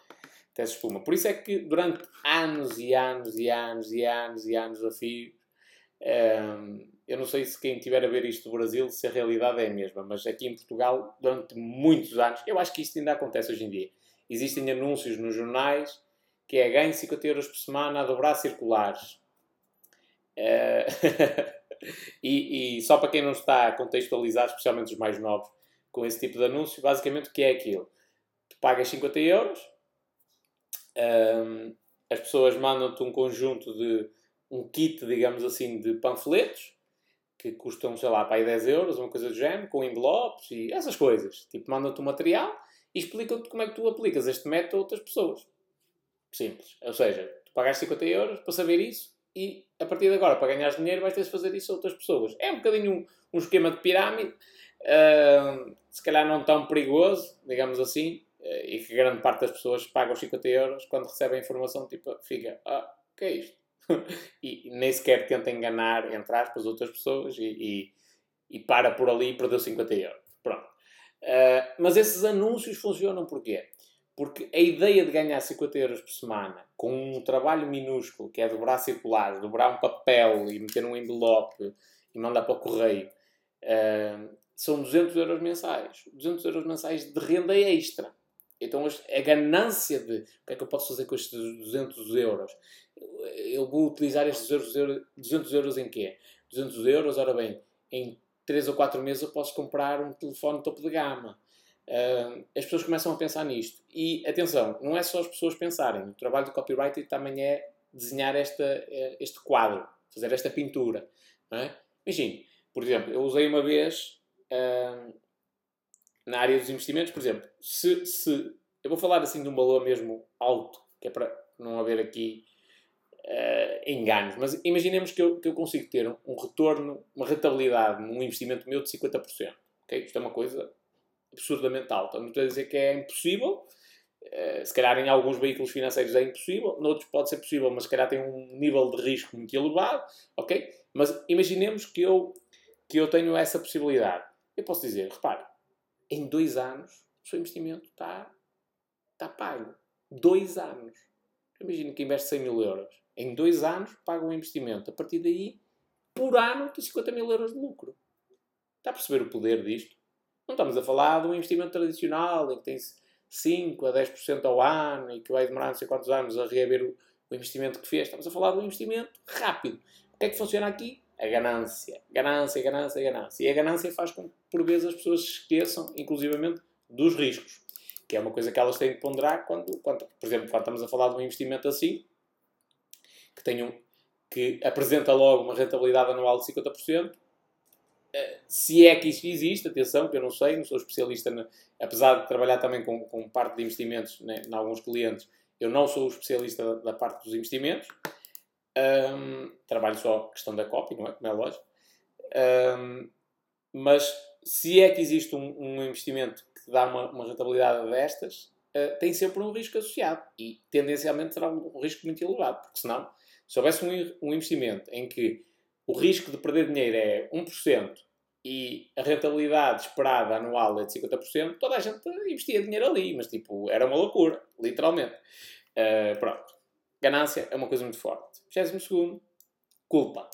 até se espuma. Por isso é que durante anos e anos e anos e anos e anos a fio, ehm, eu não sei se quem estiver a ver isto do Brasil, se a realidade é a mesma, mas aqui em Portugal, durante muitos anos, eu acho que isto ainda acontece hoje em dia. Existem anúncios nos jornais que é ganho 50 euros por semana a dobrar circulares. Uh, e, e, só para quem não está contextualizado, especialmente os mais novos, com esse tipo de anúncio, basicamente o que é aquilo? Tu pagas 50 euros, um, as pessoas mandam-te um conjunto de um kit, digamos assim, de panfletos que custam, sei lá, para aí 10 euros, uma coisa do género, com envelopes e essas coisas. Tipo, mandam-te o material e explicam-te como é que tu aplicas este método a outras pessoas. Simples. Ou seja, tu pagaste 50 euros para saber isso e a partir de agora, para ganhar dinheiro, vais ter de fazer isso a outras pessoas. É um bocadinho um, um esquema de pirâmide, uh, se calhar não tão perigoso, digamos assim, e que grande parte das pessoas paga os 50 euros quando recebe a informação, tipo, fica, ah, o que é isto? e, nem sequer tenta enganar, entre aspas, outras pessoas e, e, e para por ali e perdeu 50 euros. Pronto. Uh, mas esses anúncios funcionam porquê? Porque a ideia de ganhar 50 euros por semana com um trabalho minúsculo, que é dobrar circulares, dobrar um papel e meter num envelope e mandar para o correio, uh, são 200 euros mensais. 200 euros mensais de renda extra. Então a ganância de o que é que eu posso fazer com estes 200 euros? Eu vou utilizar estes 200 euros em quê? 200 euros, ora bem, em 3 ou 4 meses eu posso comprar um telefone topo de gama. Uh, as pessoas começam a pensar nisto. E atenção, não é só as pessoas pensarem. O trabalho do copywriter também é desenhar esta, eh, este quadro, fazer esta pintura. É? Imagine, por exemplo, eu usei uma vez uh, na área dos investimentos, por exemplo, se, se eu vou falar assim de um valor mesmo alto, que é para não haver aqui uh, enganos, mas imaginemos que eu, que eu consigo ter um, um retorno, uma rentabilidade num investimento meu de 50%. Okay? Isto é uma coisa absurdamente alta. Não estou a dizer que é impossível, uh, se calhar em alguns veículos financeiros é impossível, noutros pode ser possível, mas se calhar tem um nível de risco muito elevado, ok? Mas imaginemos que eu, que eu tenho essa possibilidade. Eu posso dizer, repare, em dois anos o seu investimento está, está pago. Dois anos. Imagina que investe 100 mil euros. Em dois anos paga um investimento. A partir daí, por ano, tem 50 mil euros de lucro. Está a perceber o poder disto? Não estamos a falar de um investimento tradicional em que tem 5 a 10% ao ano e que vai demorar não sei quantos anos a reaver o, o investimento que fez. Estamos a falar de um investimento rápido. O que é que funciona aqui? A ganância. Ganância, ganância, ganância. E a ganância faz com que, por vezes, as pessoas se esqueçam, inclusivamente, dos riscos, que é uma coisa que elas têm que ponderar quando, quando por exemplo, quando estamos a falar de um investimento assim, que, tem um, que apresenta logo uma rentabilidade anual de 50%, eh, se é que isso existe, atenção, que eu não sei, não sou especialista, na, apesar de trabalhar também com, com parte de investimentos né, em alguns clientes, eu não sou especialista da, da parte dos investimentos, um, trabalho só a questão da copy, não é? Como é lógico. Um, mas se é que existe um, um investimento que dá uma, uma rentabilidade destas, uh, tem sempre um risco associado e tendencialmente será um risco muito elevado, porque senão, se houvesse um investimento em que o risco de perder dinheiro é 1% e a rentabilidade esperada anual é de 50%, toda a gente investia dinheiro ali, mas tipo, era uma loucura, literalmente. Uh, pronto. Ganância é uma coisa muito forte. 22 culpa.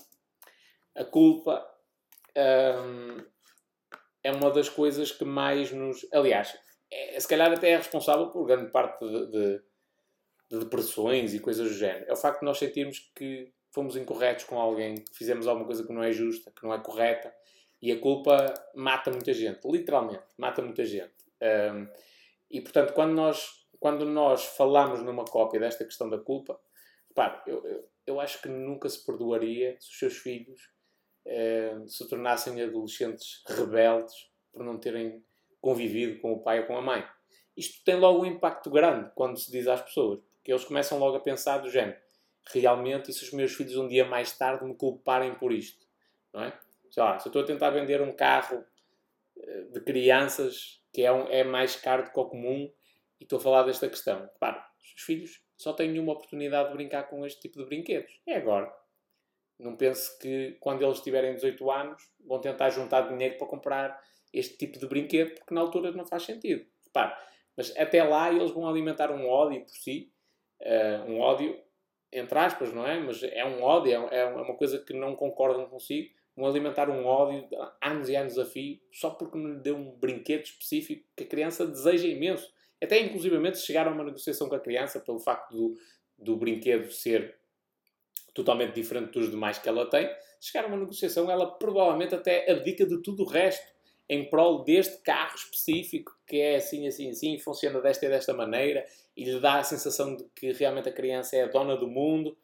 A culpa um, é uma das coisas que mais nos. Aliás, é, se calhar até é responsável por grande parte de, de, de, depressões e coisas do género. É o facto de nós sentirmos que fomos incorretos com alguém, fizemos alguma coisa que não é justa, que não é correta. E a culpa mata muita gente, literalmente, mata muita gente. Um, e portanto, quando nós quando nós falamos numa cópia desta questão da culpa, pá, eu, eu, eu, acho que nunca se perdoaria se os seus filhos se tornassem adolescentes rebeldes por não terem convivido com o pai ou com a mãe. Isto tem logo um impacto grande quando se diz às pessoas, porque eles começam logo a pensar do género, realmente, e se os meus filhos um dia mais tarde me culparem por isto? Não é? Sei lá, se eu estou a tentar vender um carro eh, de crianças que é, um, é mais caro do que o comum, e estou a falar desta questão. Claro, os filhos só têm uma oportunidade de brincar com este tipo de brinquedos. É agora. Não pense que quando eles tiverem 18 anos vão tentar juntar dinheiro para comprar este tipo de brinquedo, porque na altura não faz sentido. Repare, mas até lá eles vão alimentar um ódio por si, uh, um ódio, entre aspas, não é? Mas é um ódio, é, é uma coisa que não concordam consigo, vão alimentar um ódio anos e anos a fio, só porque não lhe deu um brinquedo específico que a criança deseja imenso. Até inclusivamente chegaram a uma negociação com a criança pelo facto do, do brinquedo ser totalmente diferente dos demais que ela tem. Chegaram a uma negociação, ela provavelmente até abdica de tudo o resto em prol deste carro específico que é assim, assim, assim, funciona desta e desta maneira e lhe dá a sensação de que realmente a criança é a dona do mundo.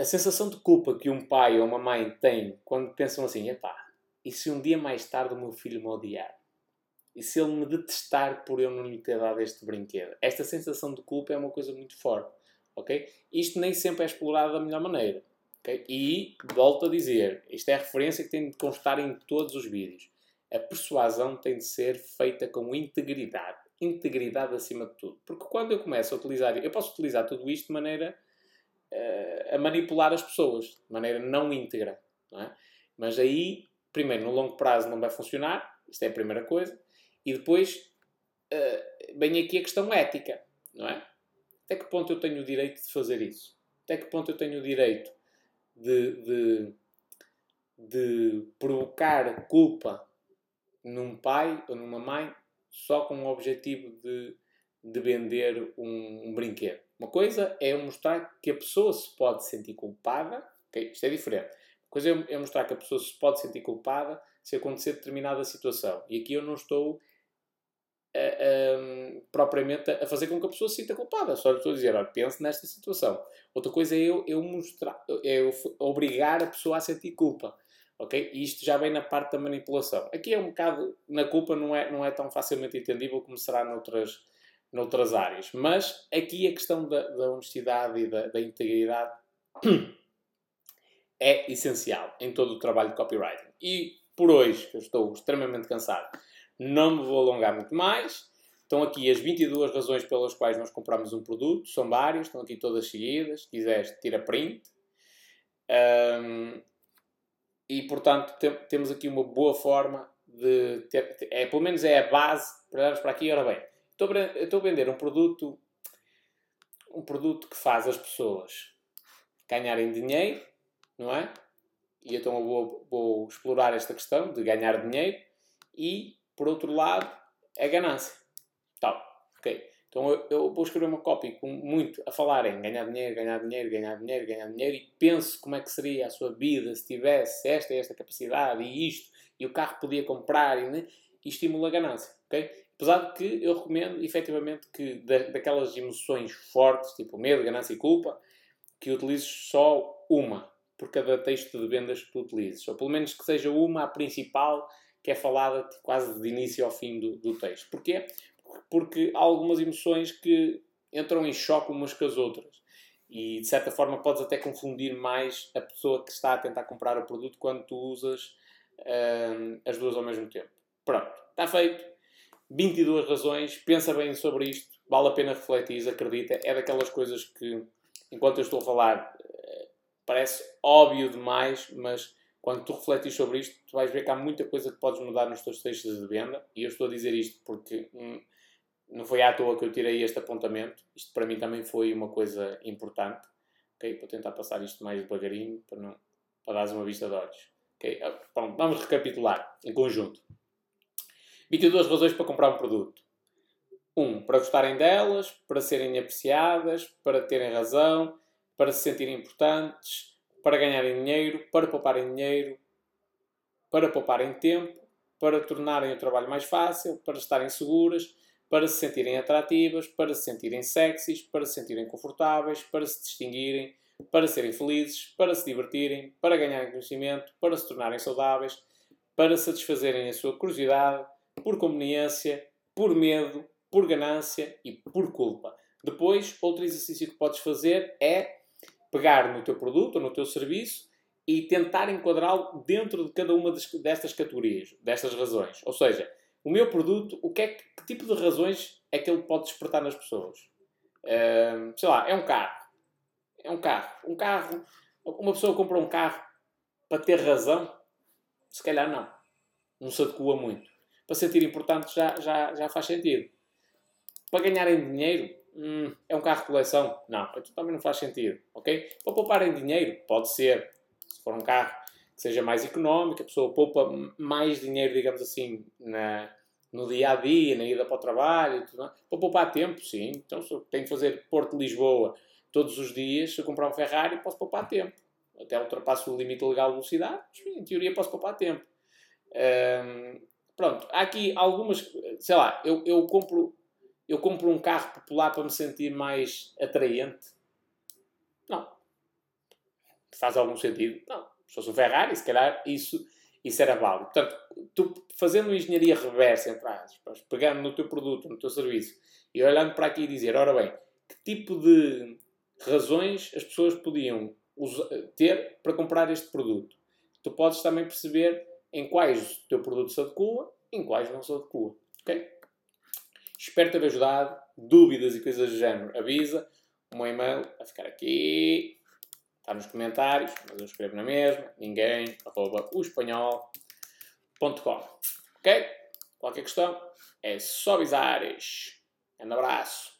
A, sensação de culpa que um pai ou uma mãe tem quando pensam assim, epá, e se um dia mais tarde o meu filho me odiar? e se ele me detestar por eu não lhe ter dado este brinquedo. Esta sensação de culpa é uma coisa muito forte, ok? Isto nem sempre é explorado da melhor maneira, ok? E, volto a dizer, isto é a referência que tem de constar em todos os vídeos. A persuasão tem de ser feita com integridade. Integridade acima de tudo. Porque quando eu começo a utilizar... Eu posso utilizar tudo isto de maneira uh, a manipular as pessoas. De maneira não íntegra. Não é? Mas aí, primeiro, no longo prazo não vai funcionar. Isto é a primeira coisa. E depois uh, vem aqui a questão ética, não é? Até que ponto eu tenho o direito de fazer isso? Até que ponto eu tenho o direito de, de, de provocar culpa num pai ou numa mãe só com o objetivo de, de vender um, um, brinquedo? Uma coisa é mostrar que a pessoa se pode sentir culpada, okay? isto é diferente. Uma coisa é mostrar que a pessoa se pode sentir culpada se acontecer determinada situação. E aqui eu não estou um, propriamente a fazer com que a pessoa se sinta culpada. Só estou a dizer, olha, pense nesta situação. Outra coisa é eu, eu mostrar, é eu obrigar a pessoa a sentir culpa. Ok? E isto já vem na parte da manipulação. Aqui é um bocado, na culpa não é, não é tão facilmente entendível como será noutras, noutras áreas. Mas aqui a questão da, da honestidade e da, da integridade é essencial em todo o trabalho de copywriting. E por hoje, que eu estou extremamente cansado, não me vou alongar muito mais. Estão aqui as 22 razões pelas quais nós compramos um produto. São várias, estão aqui todas seguidas. Se quiseres, tira print. Um, e, portanto, te, temos aqui uma boa forma de ter, é, pelo menos é a base para olharmos para aqui. Ora bem, estou a, estou a vender um produto, um produto que faz as pessoas ganharem dinheiro, não é? E então eu vou, vou explorar esta questão de ganhar dinheiro e por outro lado, é ganância. Tal. Ok. Então eu, eu, vou escrever uma copy com muito a falar em ganhar dinheiro, ganhar dinheiro, ganhar dinheiro, ganhar dinheiro e penso como é que seria a sua vida se tivesse esta esta capacidade e isto e o carro podia comprar e, né? e estimula a ganância. ok? Apesar de que eu recomendo, efetivamente, que da, daquelas emoções fortes, tipo medo, ganância e culpa, que utilizes só uma por cada texto de vendas que tu utilizes. Ou pelo menos que seja uma a principal que é falada quase de início ao fim do, do texto. Porquê? Porque há algumas emoções que entram em choque umas com as outras. E de certa forma podes até confundir mais a pessoa que está a tentar comprar o produto quando tu usas hum, as duas ao mesmo tempo. Pronto, está feito. 22 razões, pensa bem sobre isto, vale a pena refletir, acredita. É daquelas coisas que, enquanto eu estou a falar, eh, parece óbvio demais, mas quando tu refletes sobre isto, tu vais ver que há muita coisa que podes mudar nos teus textos de venda. E eu estou a dizer isto porque hum, não foi à toa que eu tirei este apontamento. Isto para mim também foi uma coisa importante. Okay? Vou tentar passar isto mais devagarinho para, não, para dares uma vista de olhos. Okay? Ah, vamos recapitular em conjunto. 22 razões para comprar um produto. 1. Um, para gostarem delas, para serem apreciadas, para terem razão, para se sentirem importantes, para ganharem dinheiro, para pouparem dinheiro, para pouparem tempo, para tornarem o trabalho mais fácil, para estarem seguras, para se sentirem atrativas, para se sentirem sexys, para se sentirem confortáveis, para se distinguirem, para serem felizes, para se divertirem, para ganharem conhecimento, para se tornarem saudáveis, para satisfazerem a sua curiosidade, por conveniência, por medo, por ganância e por culpa. Depois, outro exercício que podes fazer é pegar no teu produto ou no teu serviço e tentar enquadrá-lo dentro de cada uma destas categorias, destas razões. Ou seja, o meu produto, o que, é que, que tipo de razões é que ele pode despertar nas pessoas? Uh, sei lá, é um carro. É um carro. Um carro. Uma pessoa compra um carro para ter razão? Se calhar não. Não se adequa muito. Para sentir importante já, já, já faz sentido. Para ganharem dinheiro, hum, é um carro de coleção? Não, então também não faz sentido. Ok? Para pouparem dinheiro, pode ser. Se for um carro seja mais económico, a pessoa poupa mais dinheiro, digamos assim, na, no dia a dia, na ida para o trabalho, tudo, é? para poupar tempo, sim. Então, se eu tenho que fazer Porto Lisboa todos os dias, se eu comprar um Ferrari, posso poupar tempo. Até ultrapasso o limite legal de velocidade, em teoria, posso poupar tempo. Hum, pronto, há aqui algumas, sei lá, eu, eu, compro, eu compro um carro popular para me sentir mais atraente. Não. Faz algum sentido? Não se fosse um Ferrari, se calhar isso, isso era válido. Portanto, tu fazendo engenharia reversa, entre aspas, pegando no teu produto, no teu serviço, e olhando para aqui e dizer, ora bem, que tipo de razões as pessoas podiam ter para comprar este produto? Tu podes também perceber em quais o teu produto se adequa em quais não se adequa. Ok? Espero ter ajudado. Dúvidas e coisas do género, avisa. Meu e-mail vai ficar aqui. Está nos comentários, mas eu escrevo na mesma, ninguém, arroba espanhol.com. Ok? Qualquer questão é só avisares. Um abraço.